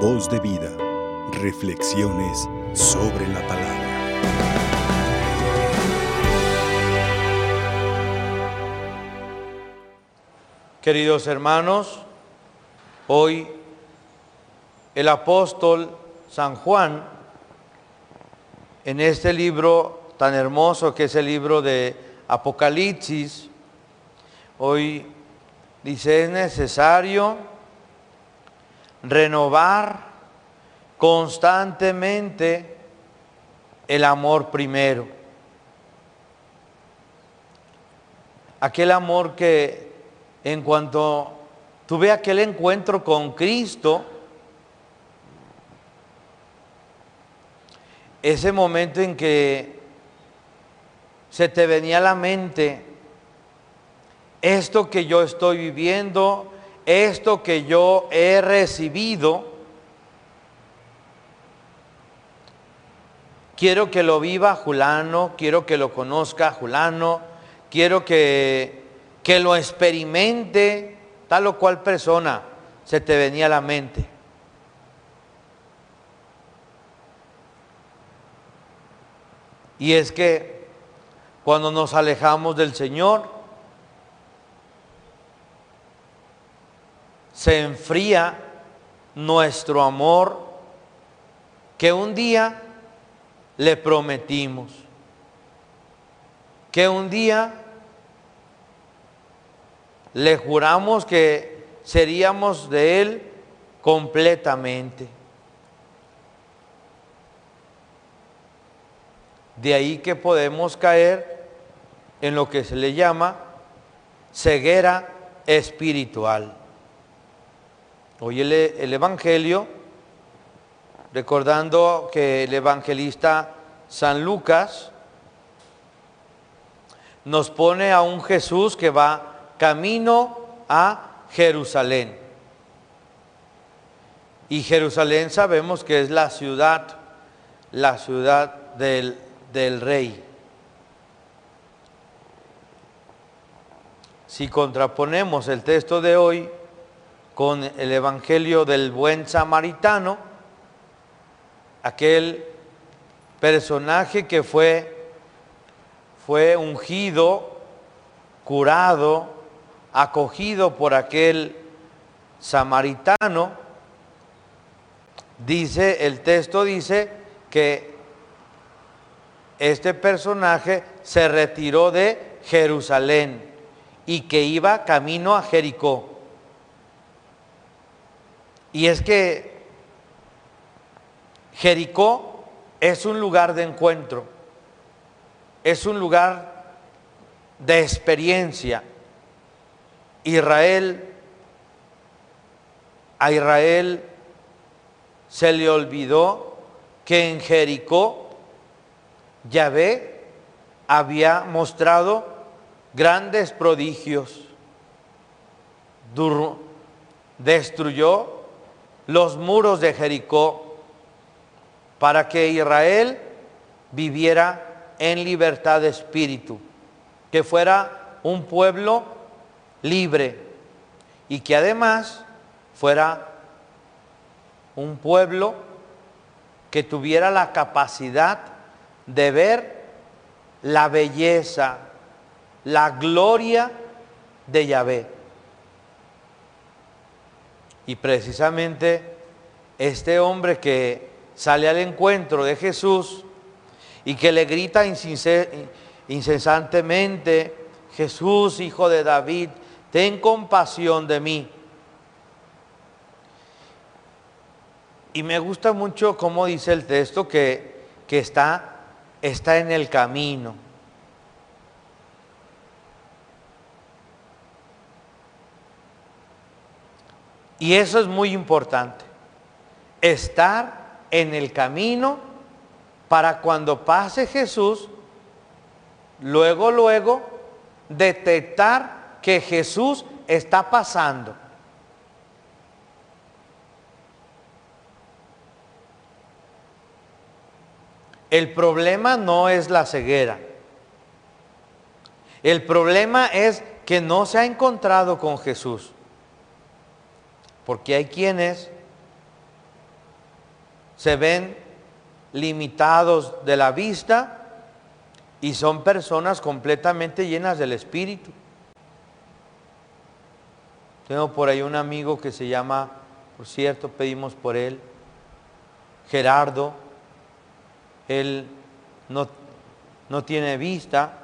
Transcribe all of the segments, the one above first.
Voz de vida. Reflexiones sobre la palabra. Queridos hermanos, hoy el apóstol San Juan, en este libro tan hermoso que es el libro de Apocalipsis, hoy dice es necesario renovar constantemente el amor primero. Aquel amor que en cuanto tuve aquel encuentro con Cristo, ese momento en que se te venía a la mente esto que yo estoy viviendo, esto que yo he recibido, quiero que lo viva Julano, quiero que lo conozca Julano, quiero que que lo experimente tal o cual persona se te venía a la mente. Y es que cuando nos alejamos del Señor, se enfría nuestro amor que un día le prometimos, que un día le juramos que seríamos de Él completamente. De ahí que podemos caer en lo que se le llama ceguera espiritual. Hoy el, el, Evangelio, recordando que el evangelista San Lucas nos pone a un Jesús que va camino a Jerusalén. Y Jerusalén sabemos que es la ciudad, la ciudad del, del rey. Si contraponemos el texto de hoy con el Evangelio del buen samaritano, aquel personaje que fue, fue ungido, curado, acogido por aquel samaritano, dice, el texto dice que este personaje se retiró de Jerusalén y que iba camino a Jericó. Y es que Jericó es un lugar de encuentro, es un lugar de experiencia, Israel, a Israel se le olvidó que en Jericó Yahvé había mostrado grandes prodigios. destruyó los muros de Jericó para que Israel viviera en libertad de espíritu, que fuera un pueblo libre y que además fuera un pueblo que tuviera la capacidad de ver la belleza, la gloria de Yahvé. Y precisamente este hombre que sale al encuentro de Jesús y que le grita incesantemente, Jesús, hijo de David, ten compasión de mí. Y me gusta mucho cómo dice el texto que, que está, está en el camino. Y eso es muy importante. Estar en el camino para cuando pase Jesús, luego, luego, detectar que Jesús está pasando. El problema no es la ceguera. El problema es que no se ha encontrado con Jesús. Porque hay quienes se ven limitados de la vista y son personas completamente llenas del Espíritu. Tengo por ahí un amigo que se llama, por cierto, pedimos por él, Gerardo. Él no, no tiene vista,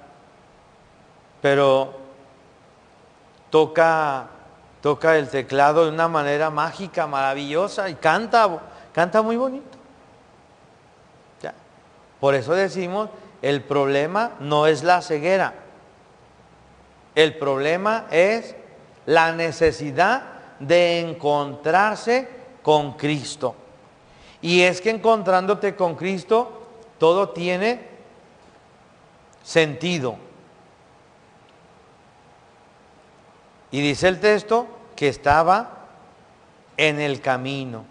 pero toca, toca el teclado de una manera mágica, maravillosa y canta, canta muy bonito. Por eso decimos, el problema no es la ceguera, el problema es la necesidad de encontrarse con Cristo. Y es que encontrándote con Cristo, todo tiene sentido. Y dice el texto que estaba en el camino.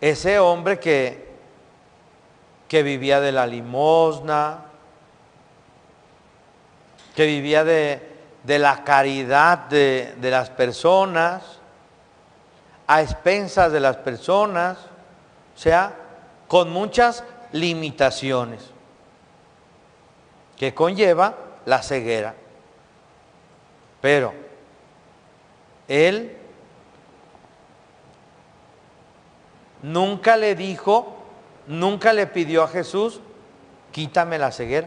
Ese hombre que, que vivía de la limosna, que vivía de, de la caridad de, de las personas, a expensas de las personas, o sea, con muchas limitaciones que conlleva la ceguera. Pero él nunca le dijo, nunca le pidió a Jesús, quítame la ceguera.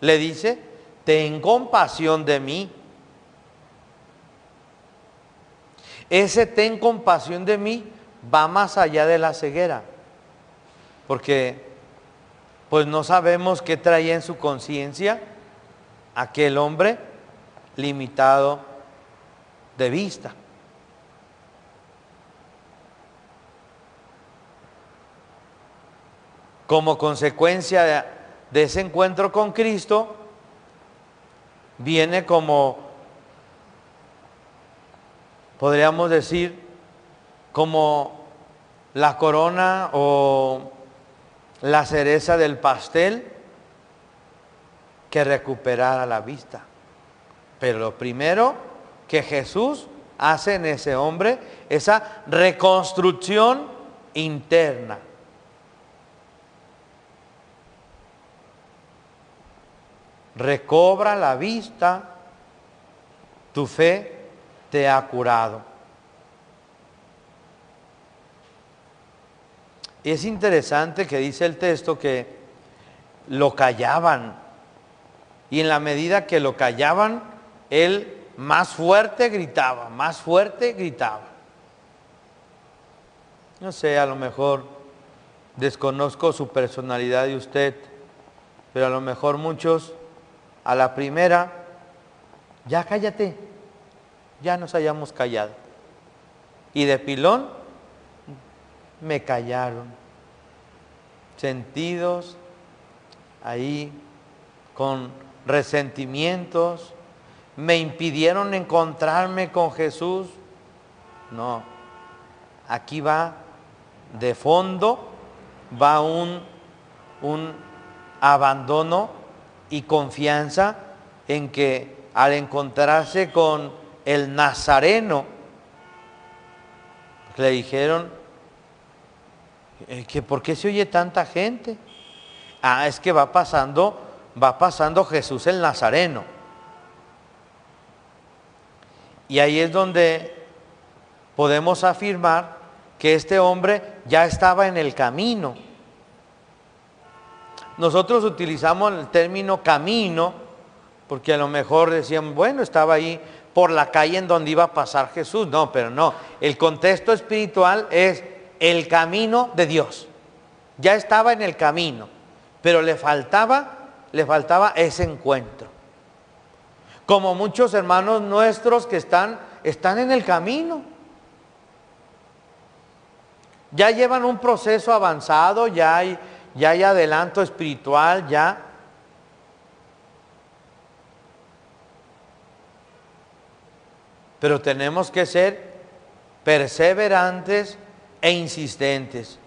Le dice, ten compasión de mí. Ese ten compasión de mí va más allá de la ceguera, porque pues no sabemos qué traía en su conciencia aquel hombre limitado de vista. Como consecuencia de, ese encuentro con Cristo, viene como, podríamos decir, como la corona o la cereza del pastel que recuperara la vista. Pero lo primero que Jesús hace en ese hombre, esa reconstrucción interna. recobra la vista, tu fe te ha curado. Y es interesante que dice el texto que lo callaban. Y en la medida que lo callaban, él más fuerte gritaba, más fuerte gritaba. No sé, a lo mejor desconozco su personalidad de usted, pero a lo mejor muchos a la primera, ya cállate, ya nos hayamos callado. Y de pilón, me callaron. Sentidos ahí con resentimientos, me impidieron encontrarme con Jesús. No, aquí va de fondo, va un, un abandono y confianza en que al encontrarse con el Nazareno, le dijeron eh, que por qué se oye tanta gente. Ah, es que va pasando, va pasando Jesús el Nazareno. Y ahí es donde podemos afirmar que este hombre ya estaba en el camino nosotros utilizamos el término camino porque a lo mejor decían, bueno, estaba ahí por la calle en donde iba a pasar Jesús. No, pero no. El contexto espiritual es el camino de Dios. Ya estaba en el camino, pero le faltaba, le faltaba ese encuentro. Como muchos hermanos nuestros que están, están en el camino. Ya llevan un proceso avanzado, ya hay ya hay adelanto espiritual, ya. Pero tenemos que ser perseverantes e insistentes.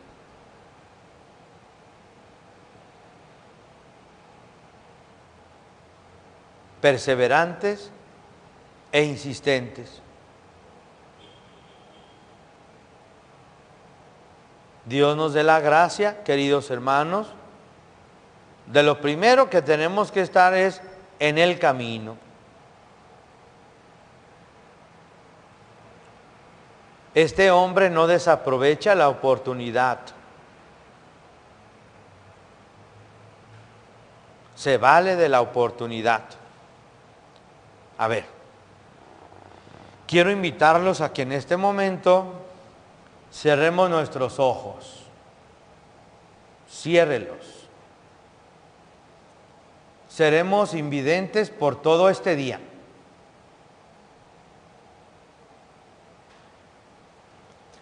Perseverantes e insistentes. Dios nos dé la gracia, queridos hermanos, de lo primero que tenemos que estar es en el camino. Este hombre no desaprovecha la oportunidad. Se vale de la oportunidad. A ver, quiero invitarlos a que en este momento cerremos nuestros ojos. Ciérrelos. Seremos invidentes por todo este día.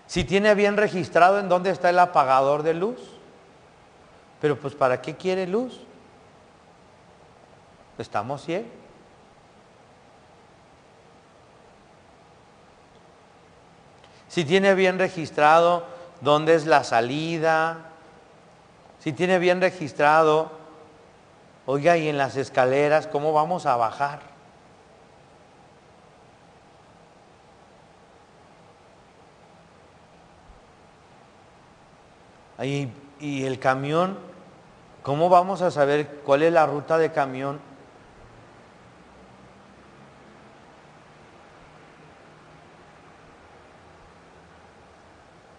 Si tiene bien registrado en dónde está el apagador de luz. Pero pues ¿para qué quiere luz? Estamos ciegos. Si tiene bien registrado dónde es la salida. Si tiene bien registrado, oiga, y en las escaleras, ¿cómo vamos a bajar? y el camión, ¿cómo vamos a saber cuál es la ruta de camión?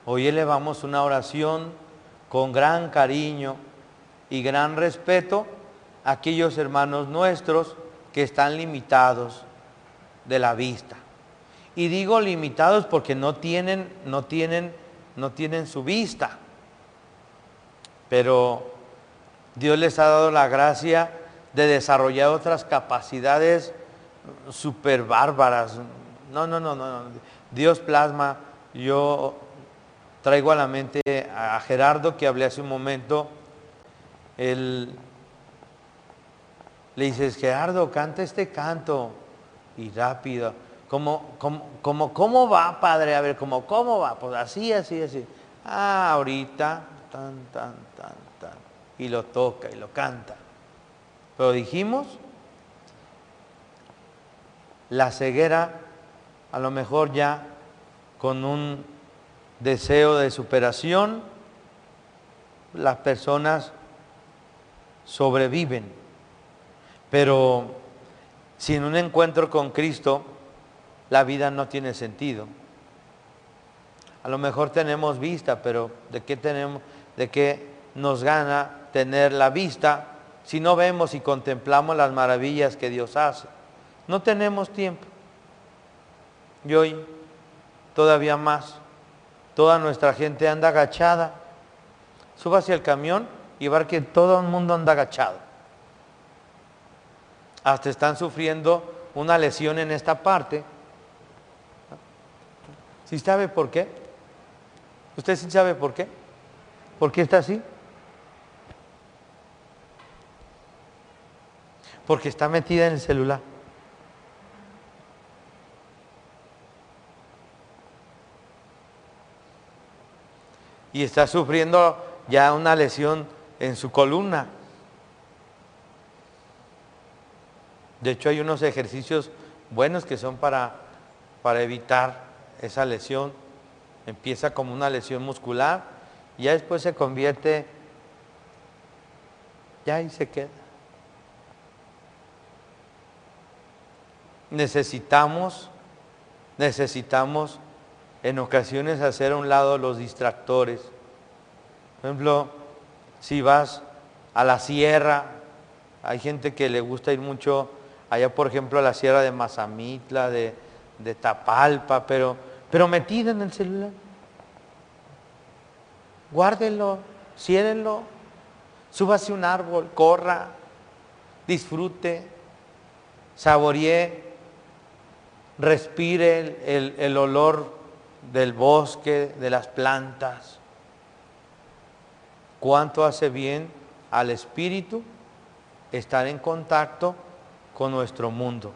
Hoy elevamos una oración con gran cariño y gran respeto a aquellos hermanos nuestros que están limitados de la vista. Y digo limitados porque no tienen, no tienen, no tienen su vista pero Dios les ha dado la gracia de desarrollar otras capacidades super bárbaras. No, no, no, no. Dios plasma. Yo traigo a la mente a Gerardo que hablé hace un momento. Él le dices, Gerardo, canta este canto. Y rápido. ¿Cómo, cómo, cómo va, padre? A ver, ¿cómo, ¿cómo va? Pues así, así, así. Ah, ahorita tan, tan, tan, tan, y lo toca y lo canta. Pero dijimos, la ceguera a lo mejor ya con un deseo de superación, las personas sobreviven. Pero sin un encuentro con Cristo, la vida no tiene sentido. A lo mejor tenemos vista, pero ¿de qué tenemos? de que nos gana tener la vista si no vemos y contemplamos las maravillas que Dios hace. No tenemos tiempo. Y hoy, todavía más, toda nuestra gente anda agachada. Suba hacia el camión y ver que todo el mundo anda agachado. Hasta están sufriendo una lesión en esta parte. ¿Sí sabe por qué? ¿Usted sí sabe por qué? ¿Por qué está así? Porque está metida en el celular. Y está sufriendo ya una lesión en su columna. De hecho, hay unos ejercicios buenos que son para, para evitar esa lesión. Empieza como una lesión muscular ya después se convierte, ya ahí se queda. Necesitamos, necesitamos en ocasiones hacer a un lado los distractores. Por ejemplo, si vas a la sierra, hay gente que le gusta ir mucho allá, por ejemplo, a la sierra de Mazamitla, de, de Tapalpa, pero, pero metida en el celular guárdenlo, ciérenlo, súbase un árbol, corra, disfrute, saboree, respire el, el olor del bosque, de las plantas. Cuánto hace bien al espíritu estar en contacto con nuestro mundo.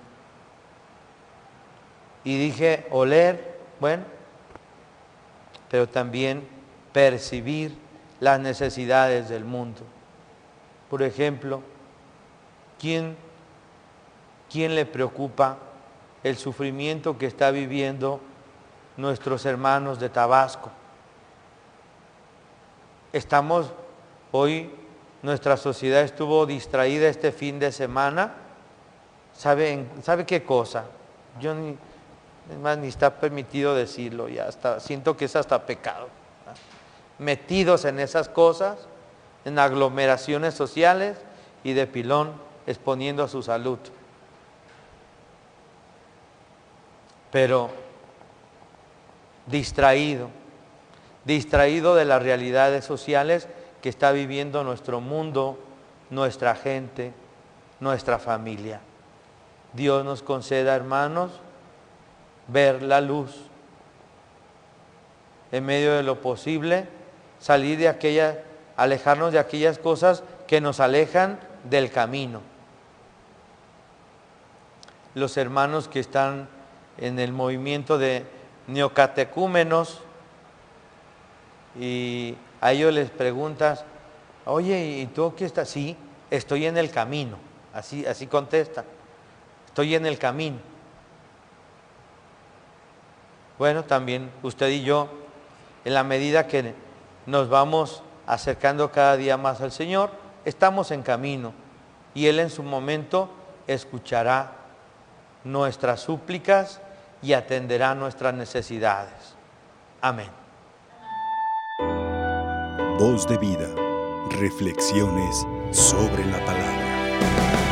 Y dije, oler, bueno, pero también percibir las necesidades del mundo. Por ejemplo, ¿quién, ¿quién le preocupa el sufrimiento que está viviendo nuestros hermanos de Tabasco? estamos hoy, nuestra sociedad estuvo distraída este fin de semana. ¿Sabe, ¿sabe qué cosa? Yo ni, más, ni está permitido decirlo, ya hasta, siento que es hasta pecado. Metidos en esas cosas, en aglomeraciones sociales y de pilón exponiendo a su salud. Pero distraído, distraído de las realidades sociales que está viviendo nuestro mundo, nuestra gente, nuestra familia. Dios nos conceda, hermanos, ver la luz en medio de lo posible, salir de aquella, alejarnos de aquellas cosas que nos alejan del camino. Los hermanos que están en el movimiento de neocatecúmenos y a ellos les preguntas, oye, ¿y tú qué estás? Sí, estoy en el camino. Así, así contesta, estoy en el camino. Bueno, también usted y yo, en la medida que nos vamos acercando cada día más al Señor, estamos en camino y Él en su momento escuchará nuestras súplicas y atenderá nuestras necesidades. Amén. Voz de vida, reflexiones sobre la palabra.